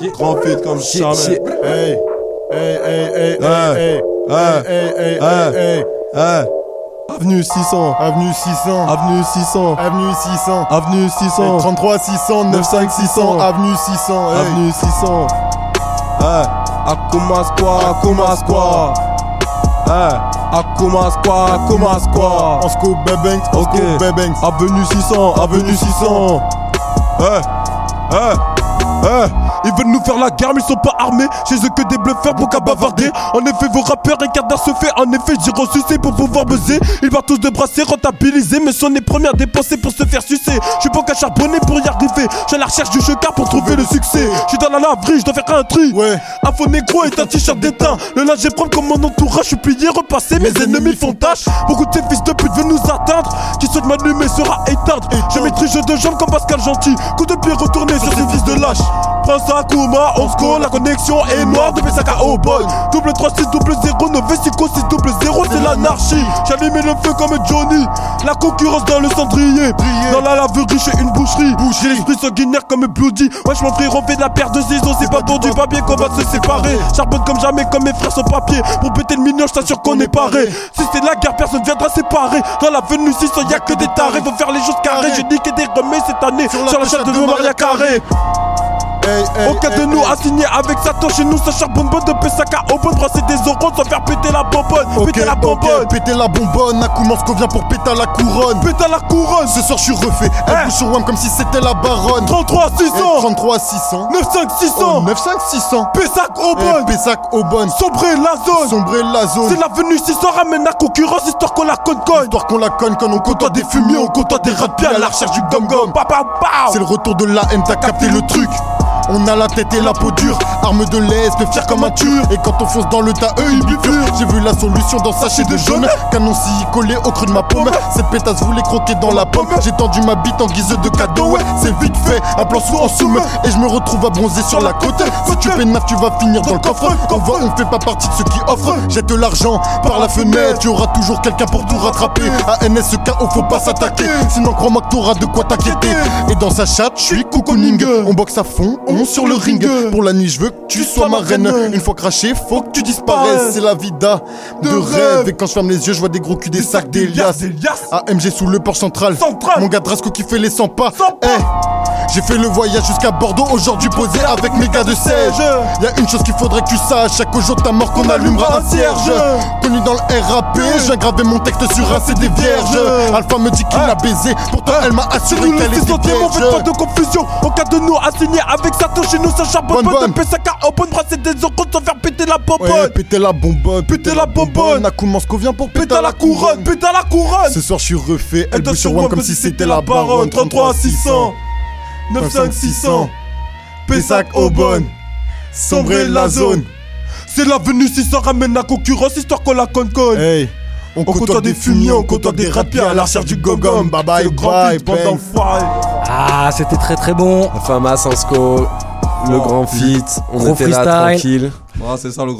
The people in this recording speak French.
Grand feat comme jamais. Hey, hey, hey, hey, hey, hey, hey, hey, hey. Eh, Avenue 600. Avenue 600, Avenue 600. avenue 600, Avenue 600. 33 600, 95 600, avenue 600, hey. Avenue 600. Eh, Akuma Squad, Akuma Squad. Eh, Akuma Squad, Akuma Squad. On se coupe Bebanks, on Bebanks. Avenue 600, avenue 600. Eh, eh, eh. Ils veulent nous faire la guerre, mais ils sont pas armés. Chez eux que des bluffeurs pour qu'à bavarder. En effet, vos rappeurs incarnent ce fait. En effet, j'ai reçu pour pouvoir buzzer. Ils partent tous de brasser, rentabiliser. Mais sont les premiers à dépenser pour se faire sucer. Je suis pas qu'à charbonner pour y arriver. Je à la recherche du checard pour trouver le succès. Je suis dans la laverie, je dois faire un tri. Ouais. Un faux négro est un t-shirt d'étain. Le linge est propre comme mon entourage. Je suis plié, repassé. Mes ennemis font tâche. Beaucoup de ces fils de pute veulent nous atteindre. Qui souhaitent m'allumer sera éteinte. Je maîtrise de jambes comme Pascal Gentil. Coup de pied retourné sur ces fils de lâche. Prends ça, Kuma, on score. La connexion est noire depuis Saka au boy. Double 3, 6, double 0, 9, 6, 6, double 0, c'est l'anarchie. J'allume le feu comme Johnny. La concurrence dans le cendrier. Dans la laverie, chez une boucherie. J'ai l'esprit sanguinaire comme Bloody. Wesh, mon frère, on fait de la paire de ciseaux. C'est pas pour du papier qu'on va se séparer. Charbonne comme jamais, comme mes frères sans papier. Pour péter le mignon, je t'assure qu'on est paré. Si c'est la guerre, personne viendra séparer. Dans la venue 600, y'a que des tarés. Faut faire les choses carrées. J'ai niqué des remets cette année. Sur la chaîne de Maria Carré. Hey, Aucun de nous a signé avec Satoshi chez nous, ça charbonne bonne de Pesaka au bon brasser des euros sans faire péter la bonbonne. Péter la bonbonne. péter la bonbonne, Akuma qu'on vient pour péter la couronne. Péter la couronne. Ce soir je suis refait, elle sur WAM comme si c'était la baronne. 33 Eh, 600. 33 600, 95 600. oh, 95 600. Pessac au bon. Pessac au bon, Sombrer la zone. sombrer la zone. C'est l'avenue 600 ramène la concurrence histoire qu'on la conne Histoire qu'on la conne quand on côtoie des fumiers, on côtoie des rats à la recherche du. Papa C'est le retour de la haine, t'as capté le truc. On a la tête et la peau dure, arme de l'Est, fier comme un tur. Et quand on fonce dans le tas, eux ils bifurent. J'ai vu la solution dans sachet de jaune. Canon s'y collé au creux de ma paume. Cette pétasse voulait croquer dans la pomme. J'ai tendu ma bite en guise de cadeau, c'est vite fait. Un plan sous en soum. Et je me retrouve à bronzer sur la côte. Si tu pénaves, tu vas finir dans le coffre. On voit, on fait pas partie de ceux qui offrent. Jette l'argent par la fenêtre, tu auras toujours quelqu'un pour tout rattraper. À NSKO, faut pas s'attaquer. Sinon, crois-moi que t'auras de quoi t'inquiéter. Et dans sa chatte, je suis cocooning. On boxe à fond, on sur le ring. Pour la nuit, je veux que tu sois ma reine. Une fois craché, faut que tu disparaisses. C'est la vida de rêve. Et quand je ferme les yeux, je vois des gros culs, des sacs, des liasses. AMG sous le port central. Central. Mon gars Drasco qui fait les 100 pas. 100 pas. J'ai fait le voyage jusqu'à Bordeaux, aujourd'hui posé avec mes gars de Sège. Y'a une chose qu'il faudrait que tu saches, chaque jour ta mort qu'on allumera un cierge. Connu dans le RAP, j'ai gravé mon texte sur un CD vierge. Alpha me dit qu'il l'a baisé, pourtant elle m'a assuré qu'elle était 600 on fait pas vierge. de confusion. Aucun de nous a signé avec Satoshi nous ça charbonne Bonne, pas de bonne. Pesaka au bon brasser des euros sans faire péter la bonbonne. péter la bonbonne, Péter la bonbonne. Akuma qu'on vient pour Péter la couronne, péter la couronne. Ce soir je suis refait, elle bouge sur WAM comme si c'était la baronne. 33 600 95 600 Pessac au bon Sombrer la zone. C'est l'avenue 600 ramène la concurrence histoire qu'on la conne conne Hey, on côtoie des fumiers, on côtoie des rapiers à la recherche du gogom. Bye bye, le grand bye, d'enfoirés. Ah, c'était très très bon. Fama Sansko, le grand feat, on Gros était là tranquille. Ouais, c'est ça le grand